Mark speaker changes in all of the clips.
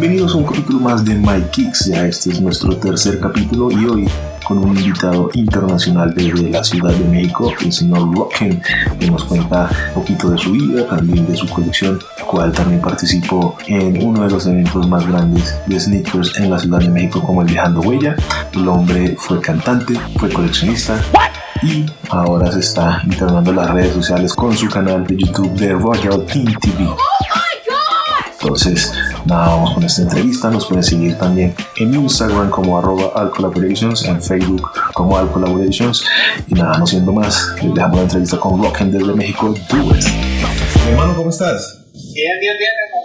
Speaker 1: Bienvenidos a un capítulo más de My Kicks, ya este es nuestro tercer capítulo y hoy con un invitado internacional desde la Ciudad de México, el señor Rocken, que nos cuenta un poquito de su vida, también de su colección, cual también participó en uno de los eventos más grandes de sneakers en la Ciudad de México como el Viajando Huella. El hombre fue cantante, fue coleccionista. Y ahora se está internando en las redes sociales con su canal de YouTube de Royal Team TV. Entonces, nada, vamos con esta entrevista. Nos pueden seguir también en Instagram como arroba Alcollaborations, en Facebook como Alcollaborations. Y nada, no siendo más, les dejamos la entrevista con Rockend desde México. Do it. Hermano, ¿cómo estás?
Speaker 2: Bien, bien, bien, hermano.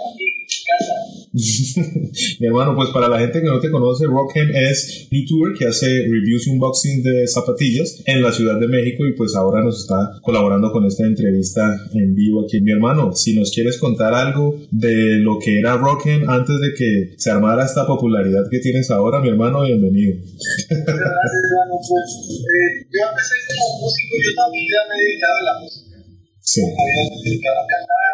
Speaker 1: Mi hermano, pues para la gente que no te conoce, Rockham es tour que hace reviews y unboxing de zapatillas en la Ciudad de México y pues ahora nos está colaborando con esta entrevista en vivo aquí. Mi hermano, si nos quieres contar algo de lo que era Rockham antes de que se armara esta popularidad que tienes ahora, mi hermano, bienvenido.
Speaker 2: Gracias, hermano. Pues eh, yo empecé como músico, yo toda mi vida me he dedicado a la música.
Speaker 1: Sí.
Speaker 2: Me había dedicado a cantar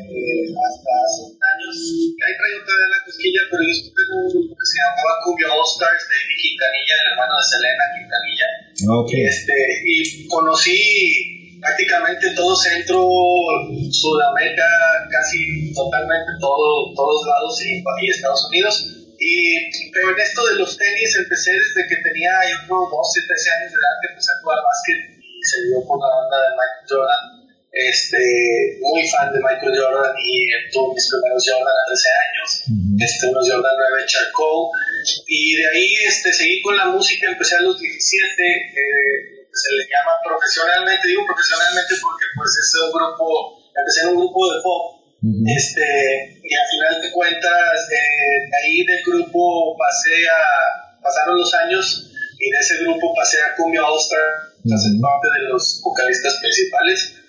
Speaker 2: este, hasta hace años. Ahí traigo todavía la cosquilla, pero yo estuve en un grupo que se llamaba Cumbia All Stars de Amy Quintanilla, el hermano de Selena Quintanilla.
Speaker 1: Ok.
Speaker 2: Este, y conocí prácticamente todo Centro, Sudamérica, casi totalmente todo, todos lados y, y Estados Unidos. Y, pero en esto de los tenis empecé desde que tenía yo creo 12, 13 años de edad que empecé a jugar básquet y se dio por la banda de Michael Jordan. Este, muy fan de Michael Jordan y tuve mis primeros Jordan a 13 años, este, unos Jordan 9 Charcoal. Y de ahí este, seguí con la música, empecé a los 17. Eh, se le llama profesionalmente, digo profesionalmente porque pues es un grupo, empecé en un grupo de pop, este, y al final de cuentas, eh, de ahí del grupo pasé a, pasaron los años y de ese grupo pasé a Cumbia All Star, ser parte de los vocalistas principales.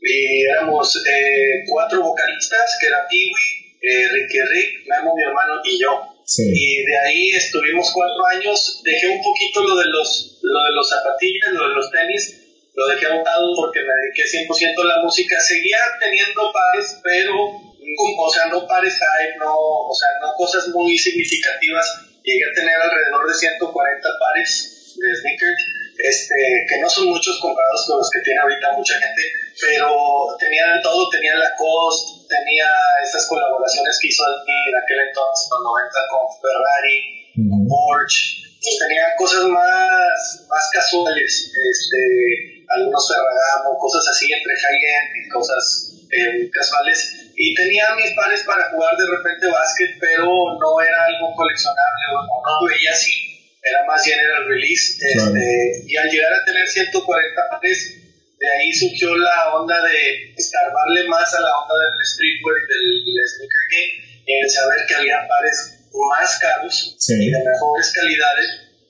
Speaker 2: Y éramos eh, cuatro vocalistas, que era Peewee, eh, Ricky Rick, Memo, mi hermano y yo.
Speaker 1: Sí.
Speaker 2: Y de ahí estuvimos cuatro años. Dejé un poquito lo de los, lo de los zapatillas, lo de los tenis. Lo dejé lado porque me dediqué 100% a la música. Seguía teniendo pares, pero, o sea, no pares hype, no, o sea, no cosas muy significativas. Llegué a tener alrededor de 140 pares de sneakers, este, que no son muchos comparados con los que tiene ahorita mucha gente, pero tenía de todo, tenía Lacoste, tenía estas colaboraciones que hizo en aquel entonces, en los 90, con Ferrari, Porsche, pues tenía cosas más, más casuales, este, algunos Ferragamo, cosas así entre high-end y cosas eh, casuales. Y tenía mis pares para jugar de repente básquet, pero no era algo coleccionable o no, no lo veía así. Era más bien era el release.
Speaker 1: Claro.
Speaker 2: Este, y al llegar a tener 140 pares, de ahí surgió la onda de escarbarle más a la onda del streetwear y del, del sneaker game y el saber que había pares más caros
Speaker 1: Sí.
Speaker 2: y de mejores calidades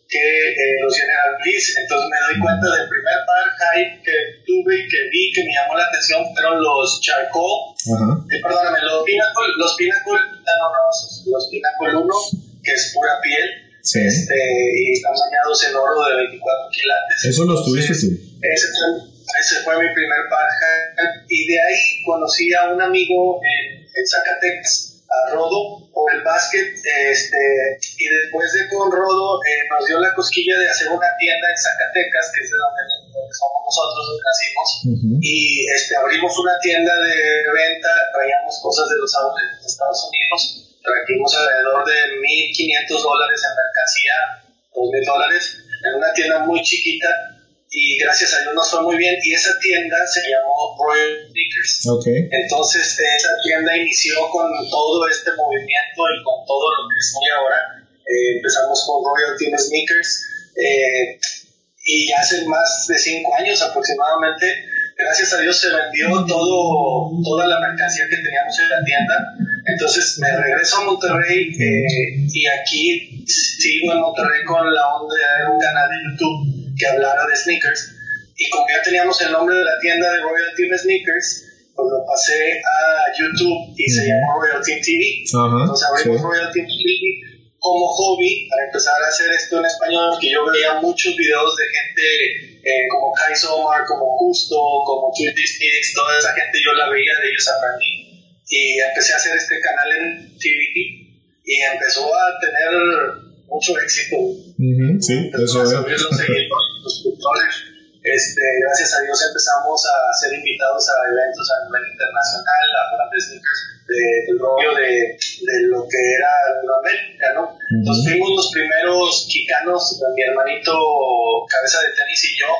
Speaker 2: que eh, los General Bliss. Entonces me doy cuenta del primer par hype que tuve y que vi que me llamó la atención fueron los Charcoal,
Speaker 1: Ajá.
Speaker 2: eh, perdóname, los Pinnacle, los Pinnacle, no, no, no, los Pinnacle 1, que es pura piel,
Speaker 1: Sí.
Speaker 2: este, y están bañados en oro de 24 quilates.
Speaker 1: Eso lo tuviste tú.
Speaker 2: ese ese fue mi primer hype. Y de ahí conocí a un amigo en, en Zacatecas, a Rodo, por el básquet. Este, y después de con Rodo, eh, nos dio la cosquilla de hacer una tienda en Zacatecas, que es de donde, donde somos nosotros, donde nacimos.
Speaker 1: Ujú.
Speaker 2: Y este, abrimos una tienda de venta, traíamos cosas de los outlets de Estados Unidos. Trajimos alrededor de 1.500 dólares en mercancía, 2.000 dólares, en una tienda muy chiquita y gracias a Dios nos fue muy bien y esa tienda se llamó Royal Sneakers.
Speaker 1: Ok.
Speaker 2: Entonces esa tienda inició con todo este movimiento y con todo lo que estoy ahora. Eh, empezamos con Royal Team Sneakers eh, y hace más de cinco años aproximadamente, gracias a Dios se vendió todo, toda la mercancía que teníamos en la tienda. Entonces me regreso a Monterrey eh, y aquí sigo en Monterrey con la onda de un canal de YouTube que hablara de sneakers. Y como ya teníamos el nombre de la tienda de Royal Team Sneakers, pues lo pasé a YouTube y se llamó Royal Team TV.
Speaker 1: Ajá.
Speaker 2: Entonces abrimos
Speaker 1: sí.
Speaker 2: Royal Team TV como hobby para empezar a hacer esto en español, porque yo veía muchos videos de gente eh, como Kai Somar, como Justo, como Twenty Sticks, toda esa gente yo la veía, de ellos aprendí. Y empecé a hacer este canal en TVT y empezó a tener mucho éxito.
Speaker 1: sí, eso es.
Speaker 2: Este, gracias a Dios empezamos a ser invitados a eventos a nivel internacional, a hablar de sneakers, del rollo de, de, lo que era Latinoamérica, ¿no? Entonces fuimos los primeros quicanos, mi hermanito Cabeza de Tenis y yo,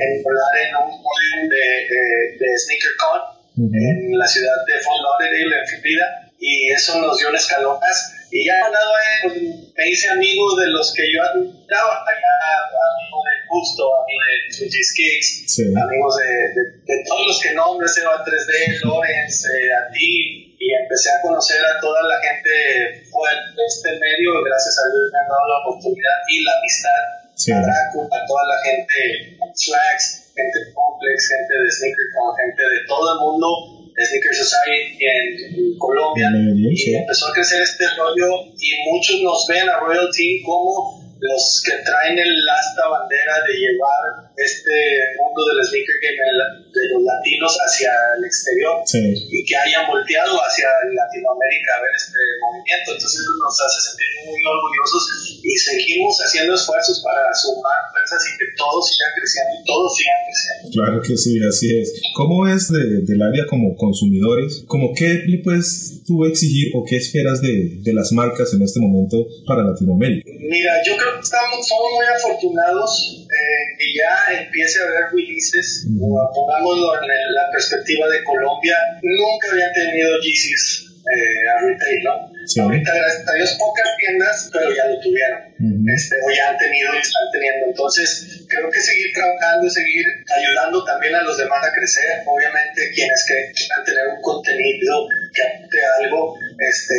Speaker 2: en volar en un podium de, de, de Sneaker Con en la ciudad de Fort Lauderdale, en Florida, y eso nos dio un escalón más. Y ya al lado pues, me hice amigo de los que yo admiraba, amigo de Justo, amigo de Fuji's Kicks, amigos de, de, todos los que nombres, Eva 3D, Lawrence, eh, a ti, y empecé a conocer a toda la gente fuera de este medio, gracias a Dios me han dado la oportunidad y la amistad a, toda la gente, Flags, gente Complex, gente de Sneaker gente de todo el mundo Sneaker Society en, Colombia y empezó a crecer este rollo y muchos nos ven a Royal Team como los que traen el asta bandera de llevar este mundo del sneaker game de los latinos hacia el exterior y que hayan volteado hacia Latinoamérica a ver este movimiento. Entonces nos hace sentir muy orgullosos y seguimos haciendo esfuerzos para sumar fuerzas y que todos sigan creciendo y todos sigan creciendo.
Speaker 1: Claro que sí, así es. ¿Cómo es de, del área como consumidores? ¿Cómo qué le puedes tú exigir o qué esperas de, de las marcas en este momento para Latinoamérica?
Speaker 2: Mira, yo creo que estamos, somos muy afortunados eh, que ya empiece a haber releases, o pongámoslo en la perspectiva de Colombia, nunca habían tenido Yeezys eh, a retail, ¿no? Ahorita, gracias a Dios, pocas tiendas, pero ya lo tuvieron, este, o ya han tenido y están teniendo. Entonces, creo que seguir trabajando y seguir ayudando también a los demás a crecer. Obviamente, quienes que quieran tener un contenido que aporte algo, este,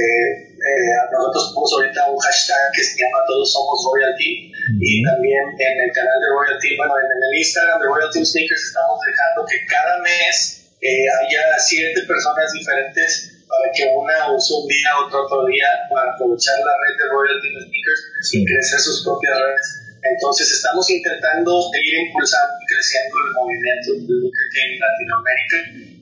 Speaker 2: eh, nosotros ponemos ahorita un hashtag que se llama Todos Somos Royalty. Y también en el canal de Royalty, bueno, en el Instagram de Royalty Sneakers estamos dejando que cada mes eh, haya siete personas diferentes para que una use un día, otro otro día, para aprovechar la red de Royalty Sneakers y crecer sus propias redes. Entonces estamos intentando seguir impulsando y creciendo el movimiento del sneaker en Latinoamérica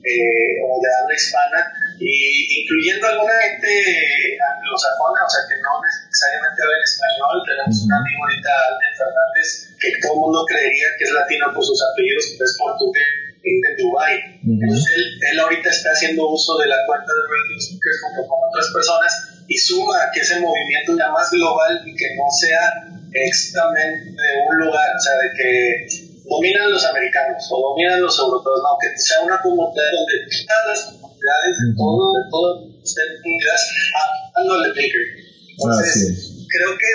Speaker 2: eh, o de habla hispana, y incluyendo alguna gente anglosajona, o sea que no necesariamente habla en español. Tenemos un amigo ahorita, Alden Fernández, que todo el mundo creería que es latino por sus apellidos, pero es portugués de Dubai. Entonces él, él, ahorita está haciendo uso de la cuenta de Radio Speakers junto con otras personas y suma que ese movimiento ya más global y que no sea exactamente de un lugar, o sea, de que dominan los americanos o dominan los europeos, no, que sea una comunidad donde todas las comunidades de todo, de todo, estén unidas dándole Baker. Entonces, creo que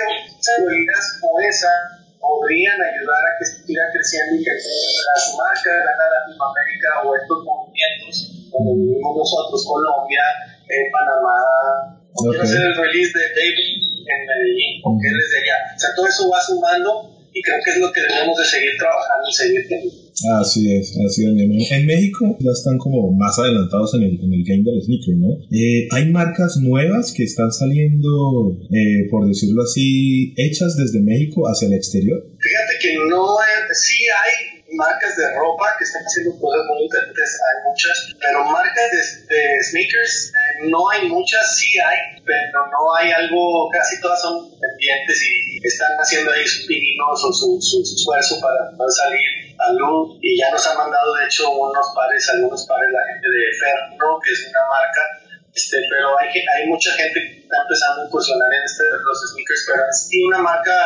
Speaker 2: medidas como esa podrían ayudar a que siga creciendo y que las marcas de la Latinoamérica o estos movimientos donde vivimos nosotros, Colombia, eh, Panamá, o quiero hacer el release de David en Medellín, porque él es de allá. O sea, todo eso va sumando y creo que es lo que debemos de seguir trabajando y seguir teniendo.
Speaker 1: Así es, así es. En México ya están como más adelantados en el, en el game del sneaker, ¿no? Eh, hay marcas nuevas que están saliendo, eh, por decirlo así, hechas desde México hacia el exterior.
Speaker 2: Fíjate que no, sí hay marcas de ropa que están haciendo cosas muy interesantes, hay muchas, pero marcas de, sneakers eh, no hay muchas, sí hay, pero no hay algo, casi todas son pendientes y están haciendo ahí sus pininos o su, su, esfuerzo para poder salir a luz y ya nos han mandado de hecho unos pares, algunos pares la gente de Ferro, que es una marca, este, pero hay, hay mucha gente que está empezando a incursionar en este, los sneakers, pero es una marca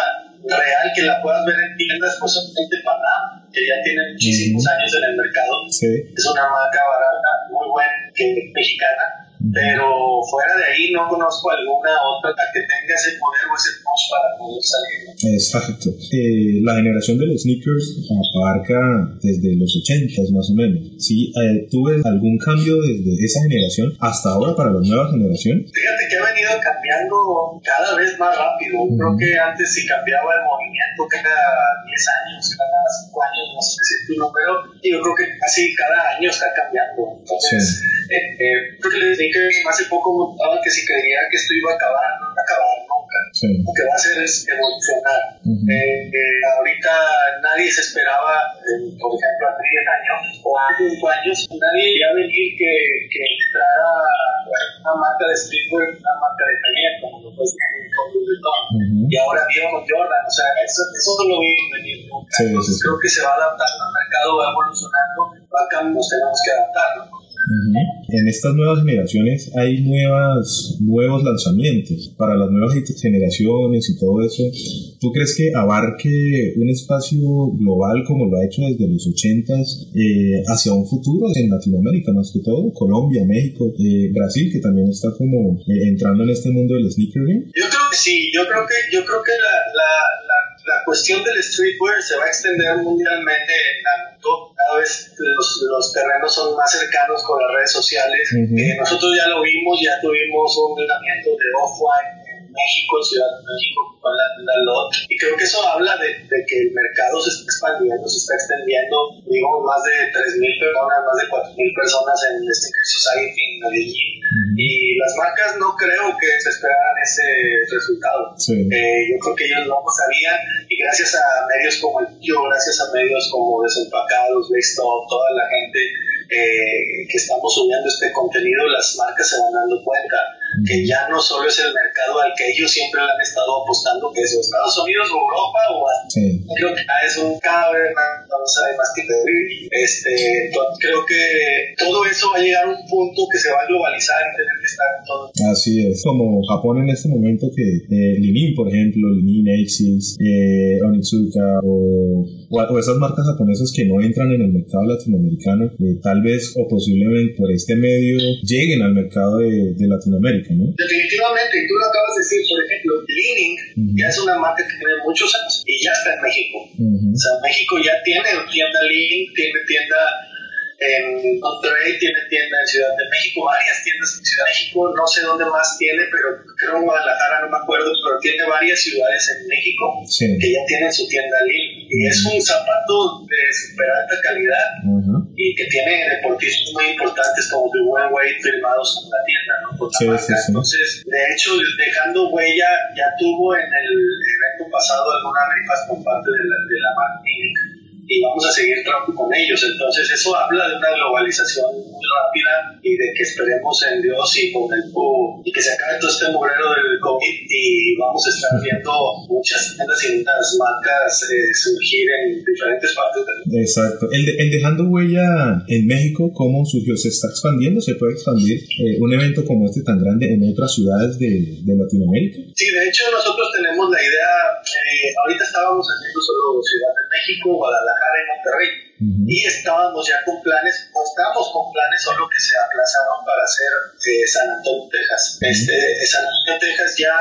Speaker 2: real que la puedas ver en tiendas, pues solamente Panam, que ya tiene muchísimos años en el mercado. Es una marca barata, muy buena, que mexicana pero fuera de ahí no conozco alguna otra que tenga ese poder o ese push para poder salir.
Speaker 1: Exacto. Eh, la generación de los sneakers abarca desde los 80 más o menos. ¿Sí? Eh, ¿Tuve algún cambio desde esa generación hasta ahora para las nuevas generaciones?
Speaker 2: Fíjate que ha venido cambiando cada vez más rápido. Creo que antes si cambiaba el movimiento cada 10 años, cada 5 años, no sé si tu número, yo creo que casi cada año está cambiando. Entonces, eh, eh, creo que le hace poco notaba que si creía que esto iba a acabar, no va a acabar nunca. Lo que va a hacer es evolucionar. Eh, eh, ahorita nadie se esperaba, por ejemplo, hace 10 años o hace 5 años, nadie iba a venir que, que entrara una marca de streetwear, una marca de taller, como lo Vuitton. Y ahora vieron Jordan, o sea, eso, eso no lo vimos venir nunca.
Speaker 1: Sí,
Speaker 2: Entonces
Speaker 1: sí, sí.
Speaker 2: creo que se va adaptando al mercado, va evolucionando, va cambiando, nos tenemos que ¿no?
Speaker 1: En estas nuevas generaciones hay nuevas, nuevos lanzamientos para las nuevas generaciones y todo eso. ¿Tú crees que abarque un espacio global como lo ha hecho desde los 80s eh, hacia un futuro en Latinoamérica más que todo? Colombia, México, eh, Brasil, que también está como eh, entrando en este mundo del sneakerhead.
Speaker 2: Yo creo que sí, yo creo que, yo creo que la, la, la, la cuestión del streetwear se va a extender mundialmente en. Cada vez los, los terrenos son más cercanos con las redes sociales. Eh, nosotros ya lo vimos, ya tuvimos un lanzamiento de Off-White en México, en Ciudad de México, con la tienda LOT. Y creo que eso habla de, de que el mercado se está expandiendo, se está extendiendo. Digo, más de 3.000 personas, más de 4.000 personas en el Sneaker Society en Medellín. Y las marcas no creo que se esperaran ese resultado.
Speaker 1: Sí.
Speaker 2: Eh, yo creo que ellos no lo sabían y gracias a medios como el yo, gracias a medios como Desempacados, Stop, toda la gente eh, que estamos subiendo este contenido, las marcas se van dando cuenta que ya no solo es el mercado al que ellos siempre le han estado apostando, que es Estados Unidos o Europa o
Speaker 1: Sí.
Speaker 2: creo que es un cabre, no sabe más que pedir. Este, entonces creo que todo eso va a llegar a un punto que se va a globalizar y tener que estar en todo.
Speaker 1: Así es, como Japón en este momento que eh, Linin, por ejemplo, Linin, Axis, eh, Onitsuka o, o, esas marcas japonesas que no entran en el mercado latinoamericano, eh, tal vez o posiblemente por este medio lleguen al mercado de, de Latinoamérica, ¿no?
Speaker 2: Definitivamente, y tú lo acabas de decir, por ejemplo, Leaning
Speaker 1: Ujú.
Speaker 2: ya es una marca que tiene muchos años y ya está en México.
Speaker 1: Ujú.
Speaker 2: O sea, México ya tiene tienda Leaning, tiene tienda en Monterrey, tiene tienda en Ciudad de México, varias tiendas en Ciudad de México, no sé dónde más tiene, pero creo en Guadalajara, no me acuerdo, pero tiene varias ciudades en México
Speaker 1: Sí.
Speaker 2: que ya tienen su tienda Leaning. Y es un zapato de super alta calidad y que tiene deportistas muy importantes como The One Way firmados con la tienda, ¿no?
Speaker 1: Sí.
Speaker 2: Entonces, de hecho, dejando huella, ya tuvo en el evento pasado algunas rifas por parte de la, de la marca y vamos a seguir con ellos. Entonces, eso habla de una globalización muy rápida y de que esperemos en Dios y con el y que se acabe todo este mugrero del COVID y vamos a estar viendo muchas tiendas y muchas marcas eh, surgir en diferentes partes del mundo.
Speaker 1: Exacto. El, de- el Dejando Huella en México, ¿cómo surgió? ¿Se está expandiendo? ¿Se puede expandir eh, un evento como este tan grande en otras ciudades de, de Latinoamérica?
Speaker 2: Sí, de hecho nosotros tenemos la idea, eh, ahorita estábamos haciendo solo Ciudad de México, Guadalajara y Monterrey,
Speaker 1: Ujú.
Speaker 2: y estábamos ya con planes, o estamos con planes solo que se aplazaron para hacer eh, San Antonio, Texas. Este, San Antonio, Texas ya,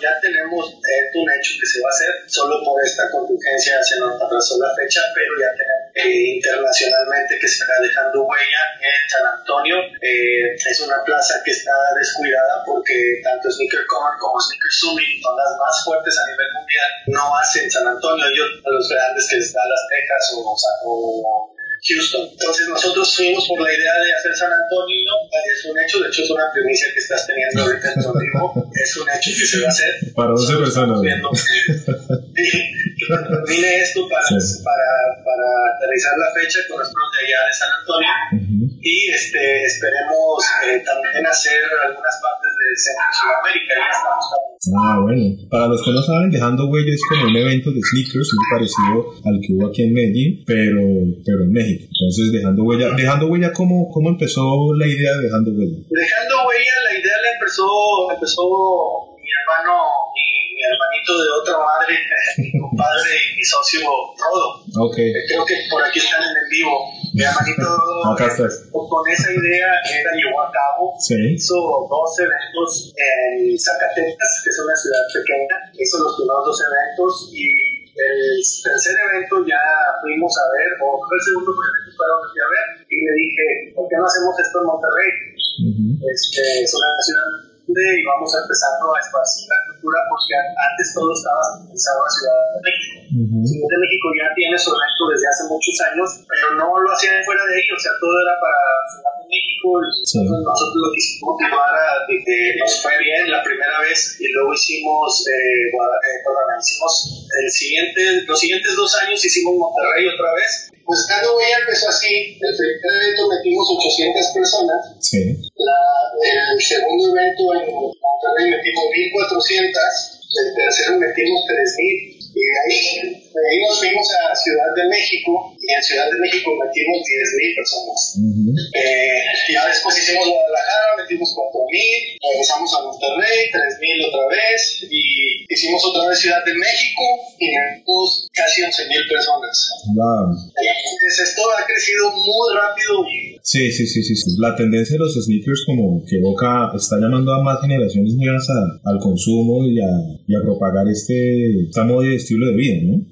Speaker 2: ya tenemos eh, un hecho que se va a hacer, solo por esta contingencia se nos atrasó la fecha, pero ya tenemos eh, internacionalmente que se está dejando huella en San Antonio. Eh, es una plaza que está descuidada porque tanto Sneaker Con como Sneaker Summit son las más fuertes a nivel mundial. No hacen San Antonio, ellos los grandes que es Dallas, Texas o, o Houston. Entonces nosotros fuimos por la idea de hacer San Antonio, es un hecho, de hecho es una primicia que estás teniendo ahorita en tu es un hecho que se va a hacer.
Speaker 1: Para 12
Speaker 2: Solo
Speaker 1: personas.
Speaker 2: termine esto para,
Speaker 1: Sí.
Speaker 2: para, para aterrizar la fecha con de allá de San Antonio
Speaker 1: Ujú.
Speaker 2: y este, esperemos eh, también hacer algunas partes de Centro Sudamérica, ya estamos
Speaker 1: Ah, bueno. Para los que no saben, Dejando Huella es como un evento de sneakers muy parecido al que hubo aquí en Medellín, pero, pero en México. Entonces, Dejando Huella, Dejando Huella, ¿cómo, cómo empezó la idea de Dejando Huella?
Speaker 2: Dejando huella, la idea la empezó, empezó mi hermano, mi, hermanito de otra madre, mi compadre y mi socio Rodo.
Speaker 1: Ok.
Speaker 2: Eh, Creo que por aquí están en el vivo. Mi hermanito Rodo
Speaker 1: estás.
Speaker 2: con esa idea la llevó a cabo.
Speaker 1: Sí.
Speaker 2: Hizo dos eventos en Zacatecas, que es una ciudad pequeña. Hizo los primeros dos eventos y el tercer evento ya fuimos a ver, o el segundo evento fue donde fui a ver, y le dije, ¿por qué no hacemos esto en Monterrey?
Speaker 1: Ujú.
Speaker 2: Este, es una ciudad grande y vamos a empezar a esparcir la cultura porque antes todo estaba centralizado en Ciudad de México. Ciudad de México ya tiene su evento desde hace muchos años, pero no lo hacían fuera de ahí, o sea, todo era para Ciudad de México y
Speaker 1: Sí.
Speaker 2: nosotros lo quisimos motivar a de que nos fue bien la primera vez y luego hicimos, eh, Guada- eh, perdón, hicimos el siguiente, los siguientes dos años hicimos Monterrey otra vez. Pues cada ya empezó así, el primer evento metimos 800 personas
Speaker 1: Sí.
Speaker 2: La- el segundo evento en Monterrey metimos 1400, el tercero metimos 3000. Y de ahí, de ahí nos fuimos a Ciudad de México y en Ciudad de México metimos 10.000 personas.
Speaker 1: Ujú.
Speaker 2: Eh, ya después hicimos Guadalajara, metimos 4.000, regresamos a Monterrey, 3.000 otra vez, y hicimos otra vez Ciudad de México y metimos casi 11.000 personas.
Speaker 1: Wow.
Speaker 2: Entonces, esto ha crecido muy rápido y
Speaker 1: Sí, sí, sí, sí, sí. La tendencia de los sneakers como que evoca, está llamando a más generaciones nuevas al consumo y a, y a propagar este, esta moda y estilo de vida, ¿no?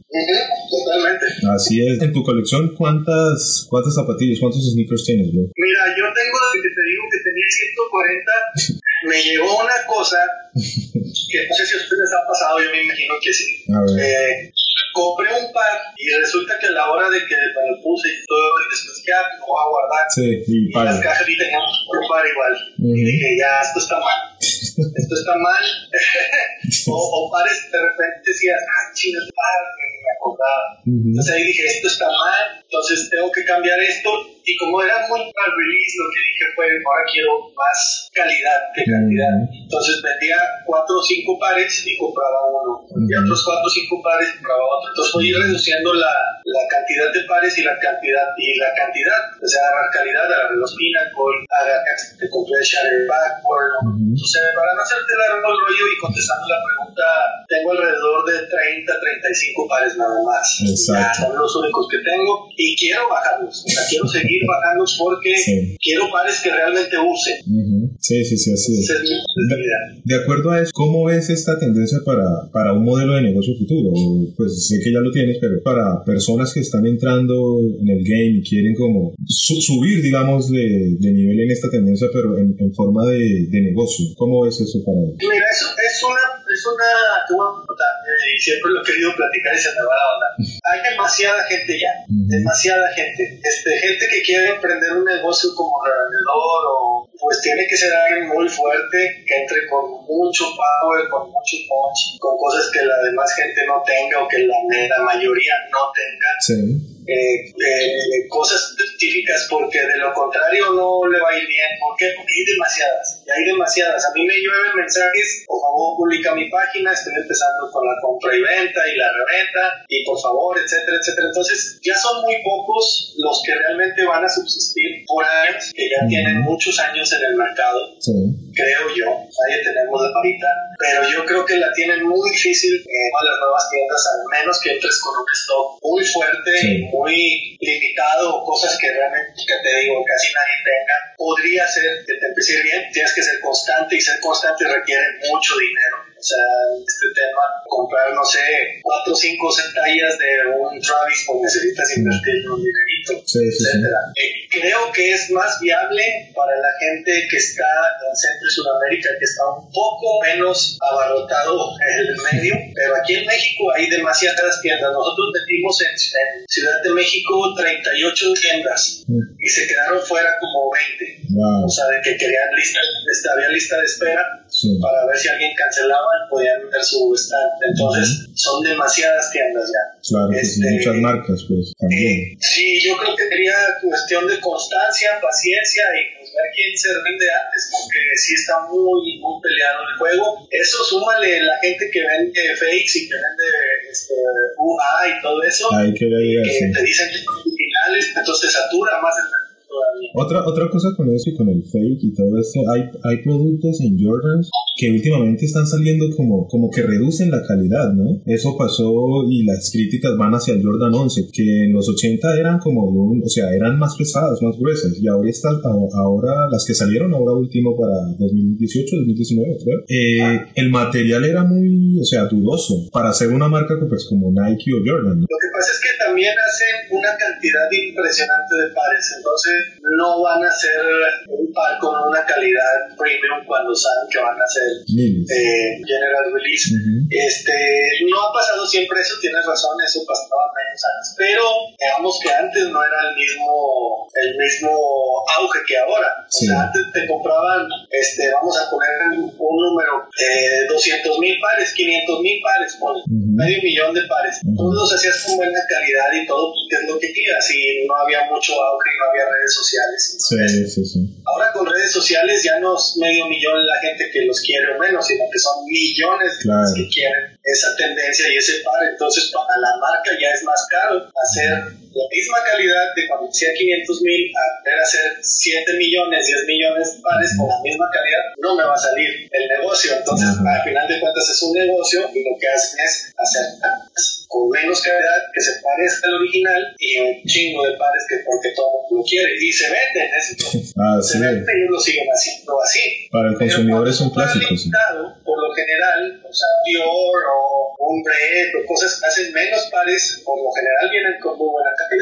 Speaker 2: Totalmente.
Speaker 1: Así es. En tu colección, ¿cuántas, cuántas zapatillas, cuántos sneakers tienes, bro?
Speaker 2: Mira, yo tengo que te digo que tenía 140, me llegó una cosa que no sé si a ustedes les ha pasado, yo me imagino que sí.
Speaker 1: A ver.
Speaker 2: Eh, compré un par y resulta que a la hora de que me lo puse y todo, y después ya lo voy a guardar.
Speaker 1: Sí, y
Speaker 2: Y las cajas y teníamos un par igual.
Speaker 1: Ujú.
Speaker 2: Y dije, ya, esto está mal. Esto está mal. o, o pares, de repente decías, ah, chingas, par, me acordaba.
Speaker 1: Ujú.
Speaker 2: Entonces ahí dije, esto está mal, entonces tengo que cambiar esto. Y como era muy mal release, lo que dije fue, ahora quiero más calidad que cantidad. Entonces vendía cuatro o cinco pares y compraba uno. Y
Speaker 1: Ujú.
Speaker 2: otros cuatro o cinco pares y compraba otro. Entonces fui reduciendo la, la cantidad de pares y la cantidad. Y la cantidad, o sea, agarrar calidad, agarré los Pinnacle, agarré, te compré Shadow Backward.
Speaker 1: Ujú.
Speaker 2: O sea, para no hacerte largo el rollo y contestando la pregunta, tengo alrededor de 30, 35 pares nada más.
Speaker 1: Exacto.
Speaker 2: Ya son los únicos que tengo y quiero bajarlos. O sea, quiero seguir bajándolos porque
Speaker 1: Sí.
Speaker 2: quiero pares que realmente use.
Speaker 1: Sí, sí, sí, así es. De acuerdo a eso, ¿cómo ves esta tendencia para, para un modelo de negocio futuro? Pues sé que ya lo tienes, pero para personas que están entrando en el game y quieren como su- subir, digamos, de, de nivel en esta tendencia, pero en, en forma de, de negocio. ¿Cómo ves eso para ellos?
Speaker 2: Mira, eso es una, es una, te voy a contar, eh, y siempre lo he querido platicar y se me va la onda. Hay demasiada gente ya, demasiada gente. Este, gente que quiere emprender un negocio como revendedor o pues tiene que ser alguien muy fuerte, que entre con mucho power, con mucho punch, con cosas que la demás gente no tenga o que la, la mayoría no tenga.
Speaker 1: Sí.
Speaker 2: eh, eh, cosas específicas porque de lo contrario no le va a ir bien. ¿Por qué? Porque hay demasiadas, hay demasiadas. A mí me llueven mensajes, por favor publica mi página, estoy empezando con la compra y venta y la reventa y por favor, etcétera, etcétera. Entonces ya son muy pocos los que realmente van a subsistir por años, que ya tienen muchos años en el mercado
Speaker 1: Sí.
Speaker 2: creo yo, ahí tenemos la ahorita, pero yo creo que la tienen muy difícil eh, a las nuevas tiendas, al menos que entres con un stock muy fuerte,
Speaker 1: Sí.
Speaker 2: muy limitado, cosas que realmente, que te digo, casi nadie tenga. Podría ser que te empiece bien, tienes que ser constante y ser constante requiere mucho dinero. O sea, este tema, comprar, no sé, cuatro o cinco centallas de un Travis, pues necesitas invertir un dinerito
Speaker 1: Sí, sí, sí.
Speaker 2: etcétera. Eh, creo que es más viable para la gente que está en Centro y Sudamérica, que está un poco menos abarrotado en el medio, pero aquí en México hay demasiadas tiendas. Nosotros metimos en, en Ciudad de México 38 tiendas
Speaker 1: Mm.
Speaker 2: y se quedaron fuera como 20.
Speaker 1: Wow.
Speaker 2: O sea, de que querían lista, había lista de espera
Speaker 1: Sí.
Speaker 2: para ver si alguien cancelaba podían meter su stand. Entonces, son demasiadas tiendas ya.
Speaker 1: Claro que sí.
Speaker 2: Este-
Speaker 1: Muchas marcas, pues, también.
Speaker 2: Eh, sí, yo creo que sería cuestión de constancia, paciencia y pues ver quién se rinde antes, porque sí está muy, muy peleado el juego. Eso súmale la gente que vende fakes y que vende este, UA y todo eso,
Speaker 1: Ahí
Speaker 2: que
Speaker 1: sí.
Speaker 2: te dicen que son originales, entonces te satura más el mercado
Speaker 1: Otra, otra cosa con eso y con el fake y todo esto, hay, hay productos en Jordans que últimamente están saliendo como, como que reducen la calidad, ¿no? Eso pasó y las críticas van hacia el Jordan 11, que en los 80 eran como, un- o sea, eran más pesadas, más gruesas, y ahora, está, ahora las que salieron ahora último para 2018, 2019, creo, eh, el material era muy, o sea, dudoso para hacer una marca pues, como Nike o Jordan, ¿no?
Speaker 2: Lo que pasa es que también hacen una cantidad impresionante de pares, entonces no van a hacer un par con una calidad premium cuando saben que van a eh, general release. Este, no ha pasado siempre eso, tienes razón, eso pasaba menos años, pero digamos que antes no era el mismo, el mismo auge que ahora.
Speaker 1: Sí.
Speaker 2: O sea, antes te compraban, este, vamos a poner un, número, eh, 200 mil pares, 500 mil pares, ponle,
Speaker 1: Ujú.
Speaker 2: medio millón de pares. Todos los hacías con buena calidad y todo, que es lo que quieras, y no había mucho auge y no había redes sociales.
Speaker 1: Sí, sí, sí.
Speaker 2: Ahora con redes redes sociales ya no es medio millón la gente que los quiere o menos, sino que son millones de los que quieren esa tendencia y ese par. Entonces, para la marca ya es más caro hacer la misma calidad de cuando decía 500 mil a ver hacer 7 millones, 10 millones de pares con la misma calidad, no me va a salir el negocio. Entonces, al final de cuentas es un negocio y lo que hacen es hacer con menos calidad que se parezca al original y un chingo de pares que porque todo lo quiere y se venden. Eso
Speaker 1: ah,
Speaker 2: se venden y lo siguen haciendo así.
Speaker 1: Para el consumidor es un clásico.
Speaker 2: Sí. Por lo general, o sea, Dior o un Bread o cosas hacen menos pares, por lo general vienen con muy buena calidad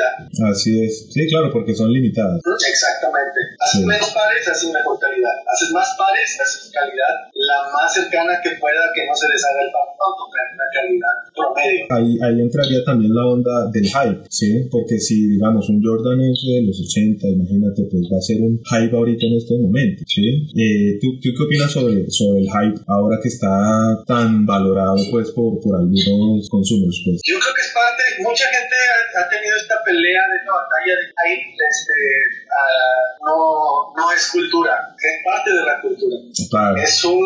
Speaker 1: Así es. Sí, claro, porque son limitadas.
Speaker 2: Exactamente. Haces menos pares, haces mejor calidad. Haces más pares, haces calidad la más cercana que pueda que no se les haga el patrón, una calidad promedio.
Speaker 1: Ahí, ahí entraría también la onda del hype, ¿sí? Porque si, digamos, un Jordan 11 de los 80, imagínate, pues va a ser un hype ahorita en estos momentos, ¿sí? Eh, ¿tú, ¿tú, qué opinas sobre, sobre el hype ahora que está tan valorado, pues, por, por algunos consumers, pues?
Speaker 2: Yo creo que es parte, mucha gente ha, ha tenido esta pelea de esta batalla de ahí este, uh, no, no es cultura, es parte de la cultura.
Speaker 1: Claro.
Speaker 2: Es, un,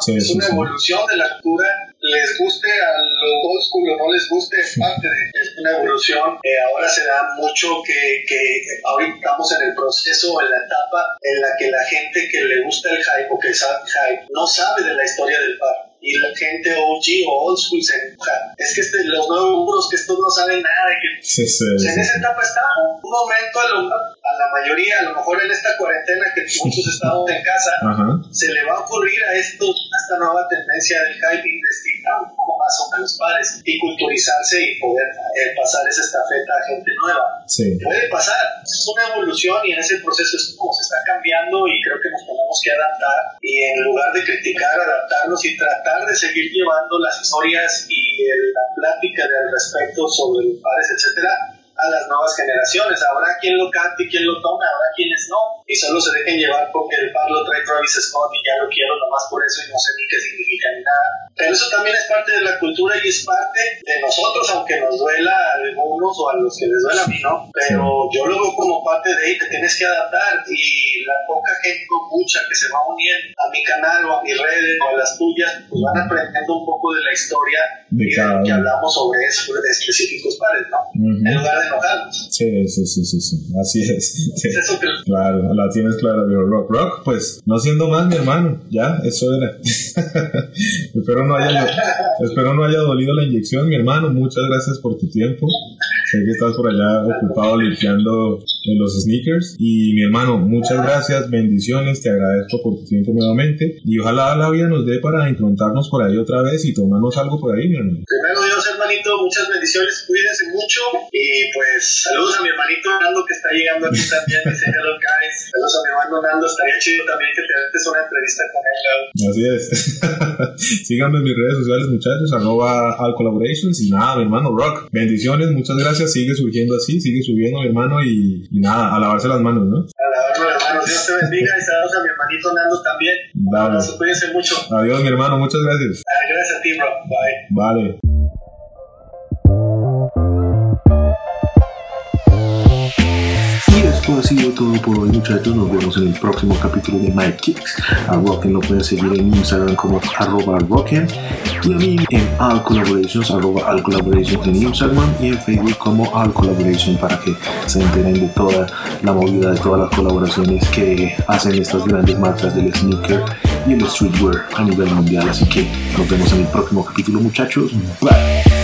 Speaker 2: sí, es sí, una sí. evolución de la cultura les guste a los old school o no les guste, es parte de es una evolución. Eh, ahora se da mucho que, que ahorita estamos en el proceso, en la etapa en la que la gente que le gusta el hype o que sabe hype no sabe de la historia del par y la gente OG o old school se enoja. Es que este, los nuevos muros que estos no saben nada. Que,
Speaker 1: sí, sí,
Speaker 2: o sea, en esa etapa está un momento lo, a, la mayoría, a lo mejor en esta cuarentena que muchos estamos en casa,
Speaker 1: Ajá.
Speaker 2: se le va a ocurrir a, esto, a esta nueva tendencia del hype investigar un poco más sobre los pares y culturizarse y poder eh, pasar esa estafeta a gente nueva.
Speaker 1: Sí.
Speaker 2: Puede pasar, es una evolución y en ese proceso es como se está cambiando y creo que nos tenemos que adaptar y en lugar de criticar, adaptarnos y tratar de seguir llevando las historias y la plática del respecto sobre los pares, etcétera, a las nuevas generaciones. Habrá quien lo cante y quien lo tome, habrá quienes no, y solo se dejen llevar porque el par lo trae Travis Scott y ya lo quiero nomás por eso y no sé ni qué significa ni nada. Pero eso también es parte de la cultura y es parte de nosotros, aunque nos duela a algunos o a los que les duela a mí, ¿no? Pero yo lo veo como parte de ahí, te tienes que adaptar y la poca gente o mucha que se va uniendo a mi canal o a mis redes o a las tuyas, pues van aprendiendo un poco de la historia
Speaker 1: de
Speaker 2: y
Speaker 1: cada
Speaker 2: de que hablamos sobre eso, de específicos pares, ¿no?
Speaker 1: Ujú.
Speaker 2: En lugar de enojarnos.
Speaker 1: Sí, sí, sí, sí, sí. Así es. Sí.
Speaker 2: Es eso que
Speaker 1: Claro, la tienes clara, viejo Rock. Rock, pues, no siendo más, mi hermano, ya, eso era. espero, no haya, espero no haya dolido la inyección, mi hermano. Muchas gracias por tu tiempo. Sé que estás por allá ocupado limpiando en los sneakers. Y mi hermano, muchas gracias, bendiciones, te agradezco por tu tiempo nuevamente. Y ojalá la vida nos dé para encontrarnos por ahí otra vez y tomarnos algo por ahí, mi hermano.
Speaker 2: Primero Dios, hermanito, muchas bendiciones, cuídense mucho y pues saludos a mi hermanito Nando que está llegando aquí también, dice Hello Guys. Saludos a mi hermano Nando, estaría chido también que te haces una entrevista con él. ¿no?
Speaker 1: Así es. Síganme en mis redes sociales, muchachos, arroba al collaborations. Y nada, mi hermano Rock, bendiciones, muchas gracias. Sigue surgiendo así, sigue subiendo, mi hermano. Y, y nada, a lavarse las manos, ¿no?
Speaker 2: A la otra, hermanos, Dios te bendiga y saludos a mi hermanito Nando también. Abrazo, cuídense mucho.
Speaker 1: Adiós, mi hermano, muchas gracias.
Speaker 2: Ah, gracias a ti, bro. Bye.
Speaker 1: Vale.
Speaker 3: Ha sido todo por hoy muchachos, nos vemos en el próximo capítulo de My Kicks. A Rocken lo pueden seguir en Instagram como arroba Rocken y a mí en All Collaborations, arroba All Collaborations en Instagram y en Facebook como All Collaboration para que se enteren de toda la movida, de todas las colaboraciones que hacen estas grandes marcas del sneaker y el streetwear a nivel mundial. Así que nos vemos en el próximo capítulo muchachos. Bye.